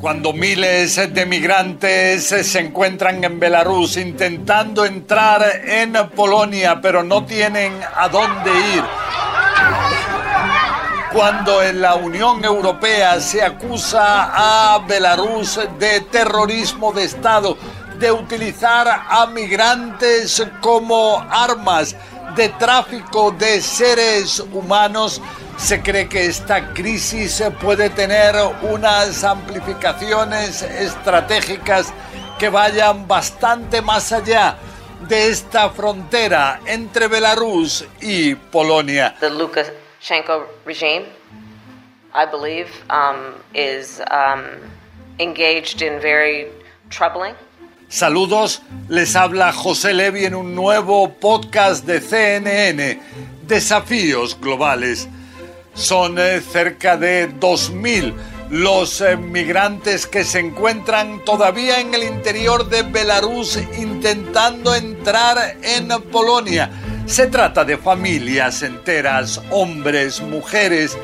Cuando miles de migrantes se encuentran en Belarus intentando entrar en Polonia, pero no tienen a dónde ir. Cuando en la Unión Europea se acusa a Belarus de terrorismo de Estado, de utilizar a migrantes como armas, de tráfico de seres humanos, se cree que esta crisis puede tener unas amplificaciones estratégicas que vayan bastante más allá de esta frontera entre Belarus y Polonia. The Lukashenko regime, I believe, um, is um, engaged in very troubling Saludos, les habla José Levi en un nuevo podcast de CNN, Desafíos Globales. Son eh, cerca de 2.000 los eh, migrantes que se encuentran todavía en el interior de Belarus intentando entrar en Polonia. Se trata de familias enteras, hombres, mujeres,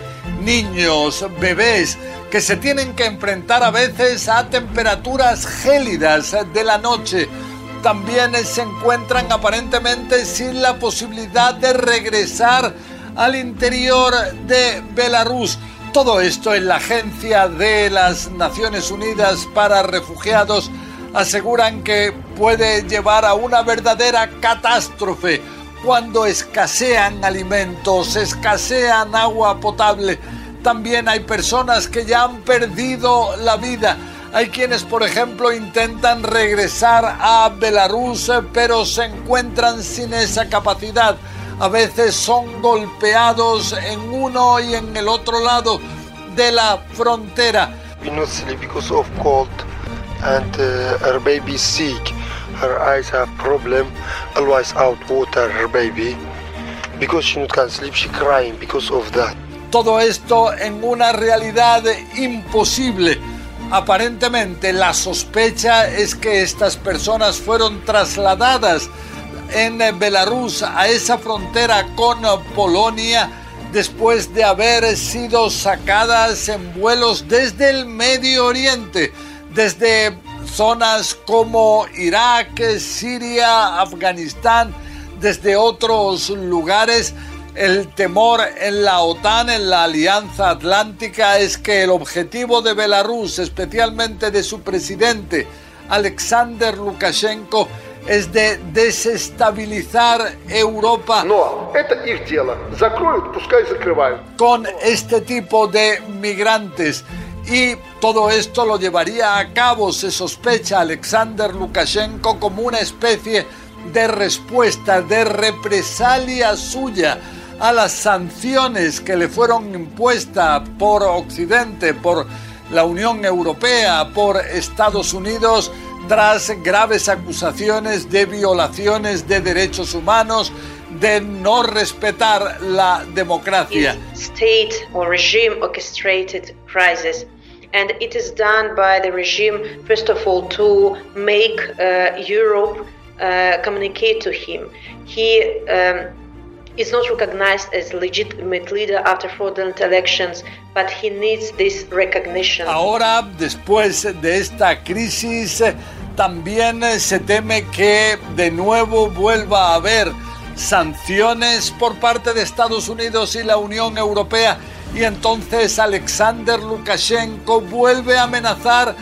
niños, bebés, que se tienen que enfrentar a veces a temperaturas gélidas de la noche. También se encuentran aparentemente sin la posibilidad de regresar al interior de Belarus. Todo esto en la Agencia de las Naciones Unidas para Refugiados aseguran que puede llevar a una verdadera catástrofe cuando escasean alimentos, escasean agua potable también hay personas que ya han perdido la vida. Hay quienes, por ejemplo, intentan regresar a Belarus, pero se encuentran sin esa capacidad. A veces son golpeados en uno y en el otro lado de la frontera. because of cold and uh, her baby sick. Her eyes have problem. Always out water her baby because she not can sleep. She crying because of that. Todo esto en una realidad imposible. Aparentemente la sospecha es que estas personas fueron trasladadas en Belarus a esa frontera con Polonia después de haber sido sacadas en vuelos desde el Medio Oriente, desde zonas como Irak, Siria, Afganistán, desde otros lugares. El temor en la OTAN, en la Alianza Atlántica, es que el objetivo de Belarus, especialmente de su presidente, Alexander Lukashenko, es de desestabilizar Europa. Con este tipo de migrantes. Y todo esto lo llevaría a cabo, se sospecha, Alexander Lukashenko como una especie de respuesta, de represalia suya a las sanciones que le fueron impuestas por Occidente, por la Unión Europea, por Estados Unidos, tras graves acusaciones de violaciones de derechos humanos, de no respetar la democracia. State or regime orchestrated crisis. And it is done by the regime, first of all, to make uh, Europe uh, communicate to him. He um, is not recognized as legitimate leader after fraudulent elections, but he needs this recognition. Ahora, después de esta crisis, también se teme que de nuevo vuelva a haber sanciones por parte de Estados Unidos y la Unión Europea y entonces Alexander Lukashenko vuelve a amenazar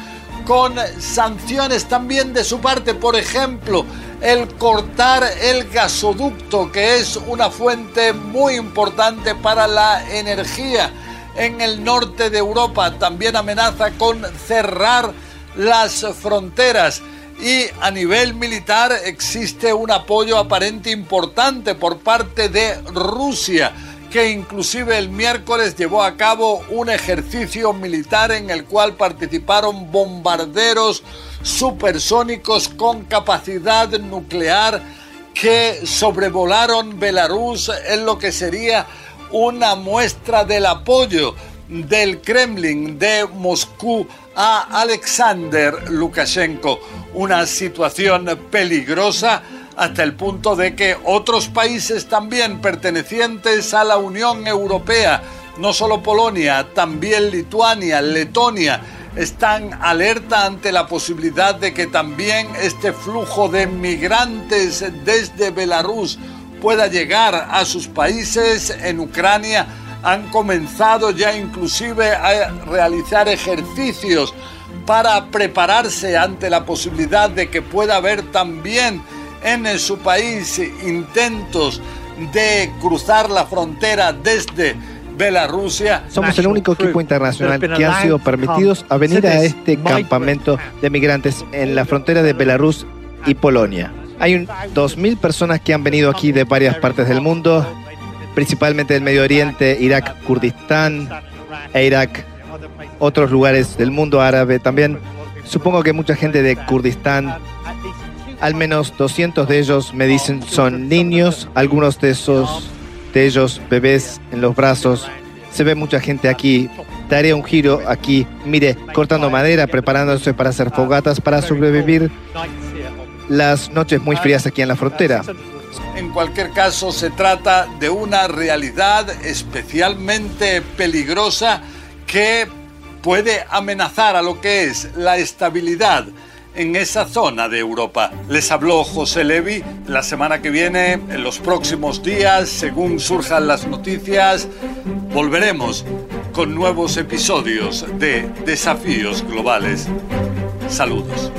con sanciones también de su parte, por ejemplo, el cortar el gasoducto, que es una fuente muy importante para la energía en el norte de Europa. También amenaza con cerrar las fronteras. Y a nivel militar existe un apoyo aparente importante por parte de Rusia que inclusive el miércoles llevó a cabo un ejercicio militar en el cual participaron bombarderos supersónicos con capacidad nuclear que sobrevolaron Belarus en lo que sería una muestra del apoyo del Kremlin de Moscú a Alexander Lukashenko. Una situación peligrosa hasta el punto de que otros países también pertenecientes a la Unión Europea, no solo Polonia, también Lituania, Letonia, están alerta ante la posibilidad de que también este flujo de migrantes desde Belarus pueda llegar a sus países en Ucrania. Han comenzado ya inclusive a realizar ejercicios para prepararse ante la posibilidad de que pueda haber también en su país intentos de cruzar la frontera desde Belarusia. Somos el único equipo internacional que han sido permitidos a venir a este campamento de migrantes en la frontera de Belarus y Polonia. Hay 2.000 personas que han venido aquí de varias partes del mundo, principalmente del Medio Oriente, Irak, Kurdistán e Irak, otros lugares del mundo árabe también. Supongo que mucha gente de Kurdistán al menos 200 de ellos me dicen son niños, algunos de esos de ellos bebés en los brazos. Se ve mucha gente aquí. Daré un giro aquí, mire, cortando madera, preparándose para hacer fogatas para sobrevivir las noches muy frías aquí en la frontera. En cualquier caso, se trata de una realidad especialmente peligrosa que puede amenazar a lo que es la estabilidad en esa zona de Europa. Les habló José Levi. La semana que viene, en los próximos días, según surjan las noticias, volveremos con nuevos episodios de Desafíos Globales. Saludos.